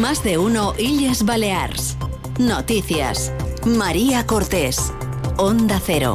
Más de uno Illes Balears. Noticias. María Cortés. Onda Cero.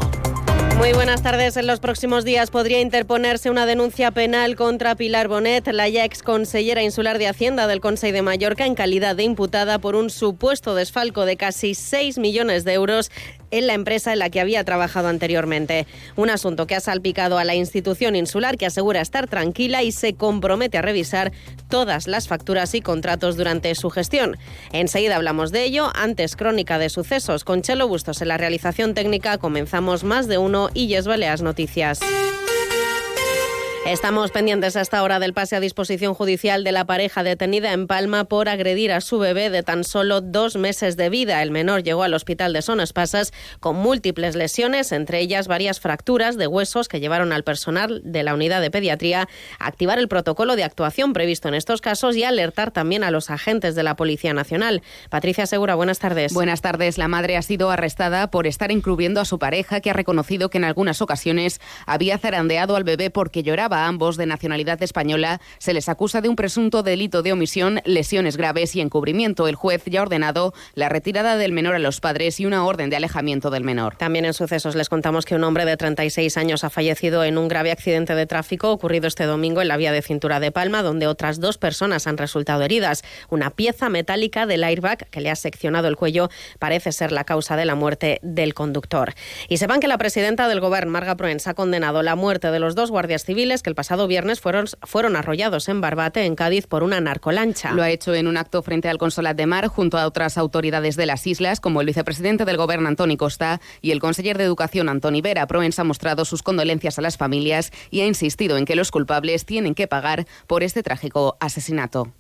Muy buenas tardes. En los próximos días podría interponerse una denuncia penal contra Pilar Bonet, la ya ex consellera insular de Hacienda del Consejo de Mallorca, en calidad de imputada por un supuesto desfalco de casi 6 millones de euros en la empresa en la que había trabajado anteriormente. Un asunto que ha salpicado a la institución insular que asegura estar tranquila y se compromete a revisar todas las facturas y contratos durante su gestión. Enseguida hablamos de ello. Antes, crónica de sucesos con Chelo Bustos en la realización técnica. Comenzamos más de uno y Yes Baleas Noticias. Estamos pendientes a esta hora del pase a disposición judicial de la pareja detenida en Palma por agredir a su bebé de tan solo dos meses de vida. El menor llegó al hospital de Son Espasas con múltiples lesiones, entre ellas varias fracturas de huesos que llevaron al personal de la unidad de pediatría a activar el protocolo de actuación previsto en estos casos y alertar también a los agentes de la Policía Nacional. Patricia Segura, buenas tardes. Buenas tardes. La madre ha sido arrestada por estar incluyendo a su pareja, que ha reconocido que en algunas ocasiones había zarandeado al bebé porque lloraba a ambos de nacionalidad española se les acusa de un presunto delito de omisión, lesiones graves y encubrimiento. El juez ya ha ordenado la retirada del menor a los padres y una orden de alejamiento del menor. También en sucesos les contamos que un hombre de 36 años ha fallecido en un grave accidente de tráfico ocurrido este domingo en la vía de cintura de Palma, donde otras dos personas han resultado heridas. Una pieza metálica del airbag que le ha seccionado el cuello parece ser la causa de la muerte del conductor. Y sepan que la presidenta del Gobierno, Marga Proens, ha condenado la muerte de los dos guardias civiles que el pasado viernes fueron, fueron arrollados en Barbate, en Cádiz, por una narcolancha. Lo ha hecho en un acto frente al Consolat de Mar junto a otras autoridades de las islas, como el vicepresidente del Gobierno, Antoni Costa, y el conseller de Educación, Antoni Vera. Proens ha mostrado sus condolencias a las familias y ha insistido en que los culpables tienen que pagar por este trágico asesinato.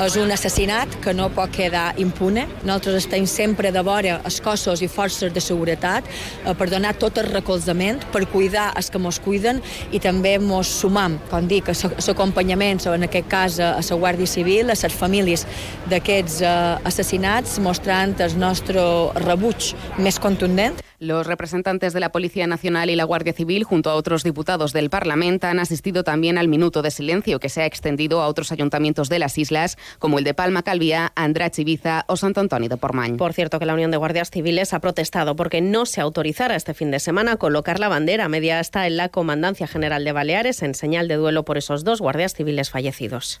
És un assassinat que no pot quedar impune. Nosaltres estem sempre de vora els cossos i forces de seguretat per donar tot el recolzament, per cuidar els que ens cuiden i també ens sumam, com dic, a l'acompanyament, en aquest cas a la Guàrdia Civil, a les famílies d'aquests eh, assassinats, mostrant el nostre rebuig més contundent. Los representantes de la Policía Nacional y la Guardia Civil, junto a otros diputados del Parlamento, han asistido también al minuto de silencio que se ha extendido a otros ayuntamientos de las islas, como el de Palma Calvía, Andrach Ibiza o Santo Antonio de Portmany. Por cierto, que la Unión de Guardias Civiles ha protestado porque no se autorizara este fin de semana colocar la bandera media hasta en la Comandancia General de Baleares en señal de duelo por esos dos guardias civiles fallecidos.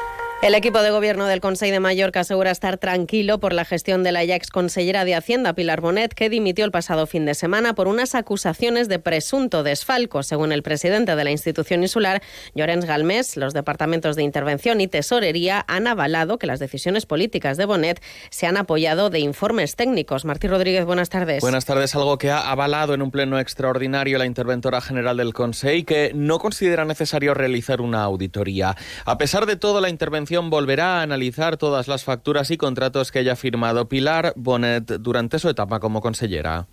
El equipo de gobierno del Consejo de Mallorca asegura estar tranquilo por la gestión de la ya ex consellera de Hacienda, Pilar Bonet, que dimitió el pasado fin de semana por unas acusaciones de presunto desfalco. Según el presidente de la institución insular, Llorens Galmés, los departamentos de Intervención y Tesorería han avalado que las decisiones políticas de Bonet se han apoyado de informes técnicos. Martí Rodríguez, buenas tardes. Buenas tardes. Algo que ha avalado en un pleno extraordinario la interventora general del Consejo, que no considera necesario realizar una auditoría. A pesar de todo, la intervención volverá a analizar todas las facturas y contratos que haya firmado Pilar Bonet durante su etapa como consellera.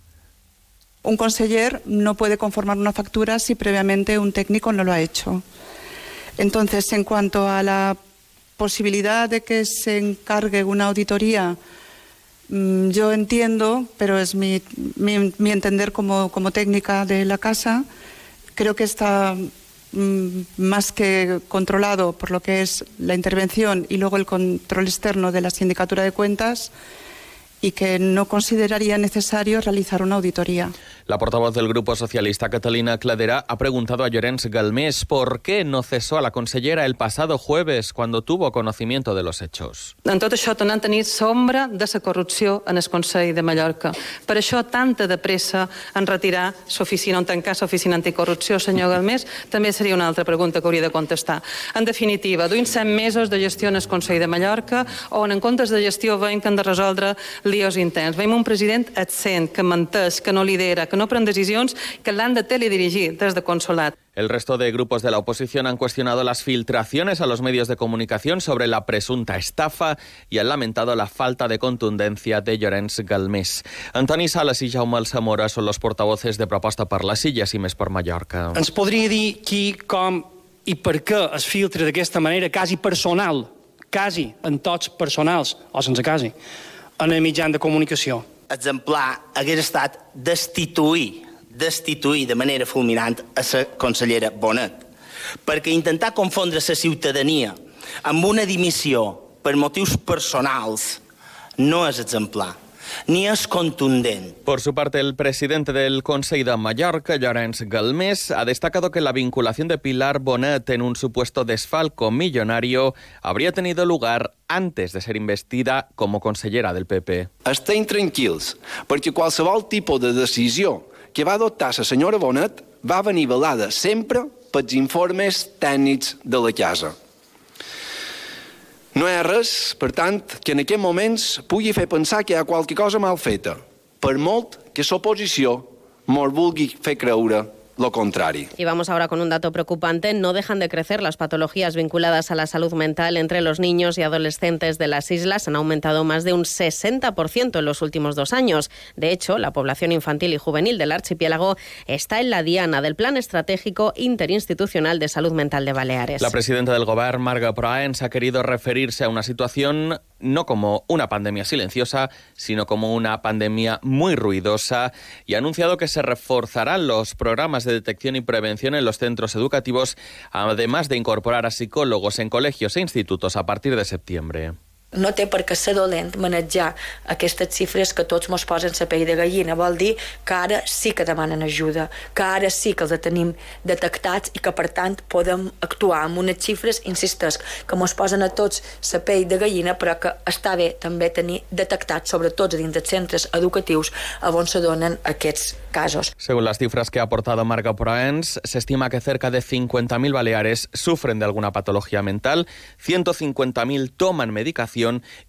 Un conseller no puede conformar una factura si previamente un técnico no lo ha hecho. Entonces, en cuanto a la posibilidad de que se encargue una auditoría, mm, yo entiendo, pero es mi, entender como, como técnica de la casa, creo que está más que controlado por lo que es la intervención y luego el control externo de la sindicatura de cuentas y que no consideraría necesario realizar una auditoría. La portavoz del Grupo Socialista, Catalina Cladera, ha preguntado a Llorenç Galmés por qué no cesó a la consellera el pasado jueves cuando tuvo conocimiento de los hechos. En tot això tornem a tenir sombra de la corrupció en el Consell de Mallorca. Per això tanta de pressa en retirar l'oficina, en tancar l'oficina anticorrupció, senyor Galmés, també seria una altra pregunta que hauria de contestar. En definitiva, duim set mesos de gestió en el Consell de Mallorca on en comptes de gestió veiem que han de resoldre líos interns. Veiem un president absent, que menteix, que no lidera, que no pren decisions que l'han de teledirigir des de consolat. El resto de grupos de la oposición han cuestionado las filtraciones a los medios de comunicación sobre la presunta estafa y han lamentado la falta de contundencia de Llorenç Galmés. Antoni Sales i Jaume Alsamora són los portavoces de Proposta per les Illes i Més per Mallorca. Ens podria dir qui, com i per què es filtra d'aquesta manera quasi personal, quasi en tots personals, o sense quasi, en el mitjan de comunicació. Exemplar hagués estat destituir destituir de manera fulminant a la consellera Bonet. Perquè intentar confondre la ciutadania amb una dimissió per motius personals no és exemplar ni es contundent. Por su parte, el presidente del Consejo de Mallorca, Llorenç Galmés, ha destacado que la vinculación de Pilar Bonet en un supuesto desfalco millonario habría tenido lugar antes de ser investida como consellera del PP. Estem tranquils, perquè qualsevol tipus de decisió que va adoptar la senyora Bonet va venir avalada sempre pels informes tècnics de la casa. No hi ha res, per tant, que en aquests moments pugui fer pensar que hi ha qualque cosa mal feta, per molt que l'oposició mos vulgui fer creure lo contrario. Y vamos ahora con un dato preocupante. No dejan de crecer las patologías vinculadas a la salud mental entre los niños y adolescentes de las islas. Han aumentado más de un 60% en los últimos dos años. De hecho, la población infantil y juvenil del archipiélago está en la diana del Plan Estratégico Interinstitucional de Salud Mental de Baleares. La presidenta del Gobierno, Marga Proaens, ha querido referirse a una situación no como una pandemia silenciosa, sino como una pandemia muy ruidosa y ha anunciado que se reforzarán los programas de detección y prevención en los centros educativos, además de incorporar a psicólogos en colegios e institutos a partir de septiembre. No té per què ser dolent manejar aquestes xifres que tots mos posen la pell de gallina. Vol dir que ara sí que demanen ajuda, que ara sí que els tenim detectats i que, per tant, podem actuar amb unes xifres, insistesc, que mos posen a tots la pell de gallina, però que està bé també tenir detectats, sobretot dins dels centres educatius, on se donen aquests casos. Según las cifras que ha aportado Marga Proens, se estima que cerca de 50.000 baleares sufren de alguna patología mental, 150.000 toman medicación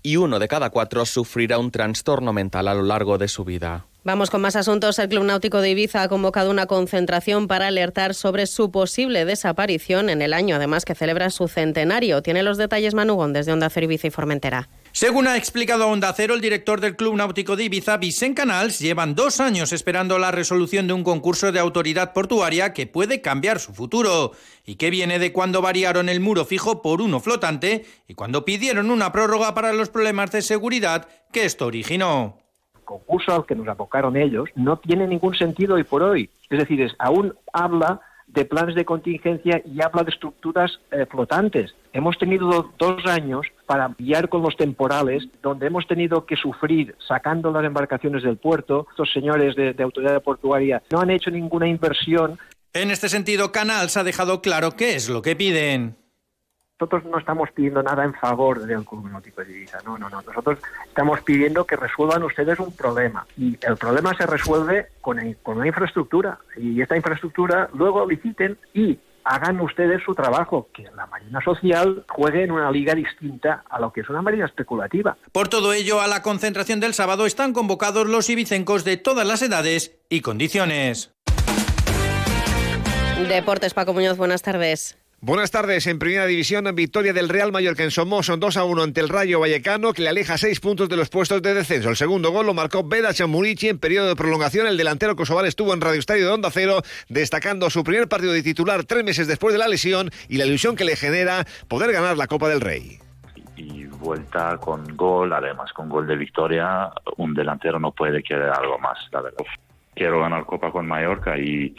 y uno de cada cuatro sufrirá un trastorno mental a lo largo de su vida. Vamos con más asuntos. El Club Náutico de Ibiza ha convocado una concentración para alertar sobre su posible desaparición en el año, además que celebra su centenario. Tiene los detalles Manugón desde Onda Cero Ibiza y Formentera. Según ha explicado Onda Cero, el director del Club Náutico de Ibiza, Vicente Canals, llevan dos años esperando la resolución de un concurso de autoridad portuaria que puede cambiar su futuro y que viene de cuando variaron el muro fijo por uno flotante y cuando pidieron una prórroga para los problemas de seguridad que esto originó concurso al que nos abocaron ellos no tiene ningún sentido hoy por hoy. Es decir, es, aún habla de planes de contingencia y habla de estructuras eh, flotantes. Hemos tenido dos años para guiar con los temporales, donde hemos tenido que sufrir sacando las embarcaciones del puerto. Estos señores de, de autoridad portuaria no han hecho ninguna inversión. En este sentido, Canals ha dejado claro qué es lo que piden nosotros no estamos pidiendo nada en favor del Club Náutico de Ibiza, no, no, no. Nosotros estamos pidiendo que resuelvan ustedes un problema y el problema se resuelve con, con una infraestructura y esta infraestructura luego liciten y hagan ustedes su trabajo, que la Marina Social juegue en una liga distinta a lo que es una Marina especulativa. Por todo ello, a la concentración del sábado están convocados los ibicencos de todas las edades y condiciones. Deportes, Paco Muñoz, buenas tardes. Buenas tardes. En primera división, victoria del Real Mallorca en Somoza 2 a 1 ante el Rayo Vallecano, que le aleja seis puntos de los puestos de descenso. El segundo gol lo marcó Beda Chamurici en periodo de prolongación. El delantero kosovar estuvo en Radio Estadio de Onda Cero, destacando su primer partido de titular tres meses después de la lesión y la ilusión que le genera poder ganar la Copa del Rey. Y vuelta con gol, además con gol de victoria, un delantero no puede querer algo más, la verdad. Quiero ganar Copa con Mallorca y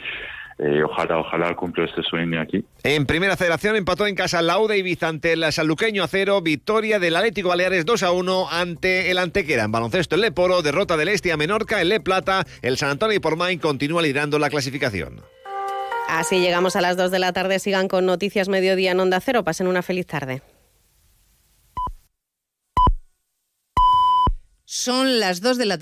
eh, ojalá, ojalá cumpla este sueño aquí. En primera federación empató en casa Lauda y ante el Sanluqueño a cero, victoria del Atlético Baleares 2 a 1 ante el Antequera. En baloncesto el Leporo, derrota del Este a Menorca, el Le Plata, el San Antonio y Pormain continúa liderando la clasificación. Así llegamos a las 2 de la tarde, sigan con Noticias Mediodía en Onda Cero, pasen una feliz tarde. Son las 2 de la tarde.